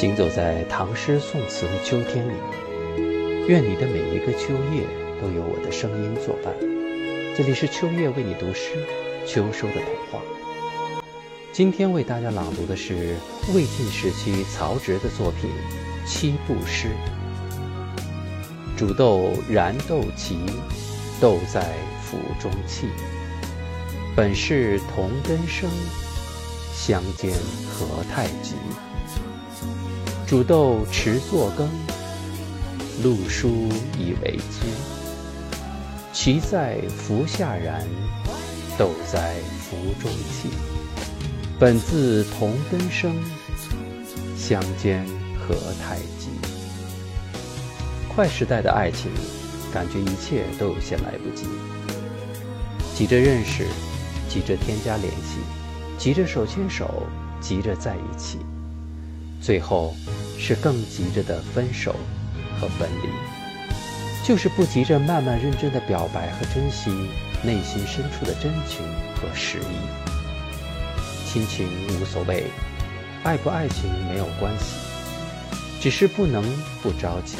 行走在唐诗宋词的秋天里，愿你的每一个秋夜都有我的声音作伴。这里是秋叶为你读诗，秋收的童话。今天为大家朗读的是魏晋时期曹植的作品《七步诗》。煮豆燃豆萁，豆在釜中泣。本是同根生，相煎何太急。煮豆持作羹，漉菽以为汁。萁在釜下燃，豆在釜中泣。本自同根生，相煎何太急。快时代的爱情，感觉一切都有些来不及，急着认识，急着添加联系，急着手牵手，急着在一起。最后，是更急着的分手和分离，就是不急着慢慢认真的表白和珍惜内心深处的真情和实意。亲情无所谓，爱不爱情没有关系，只是不能不着急。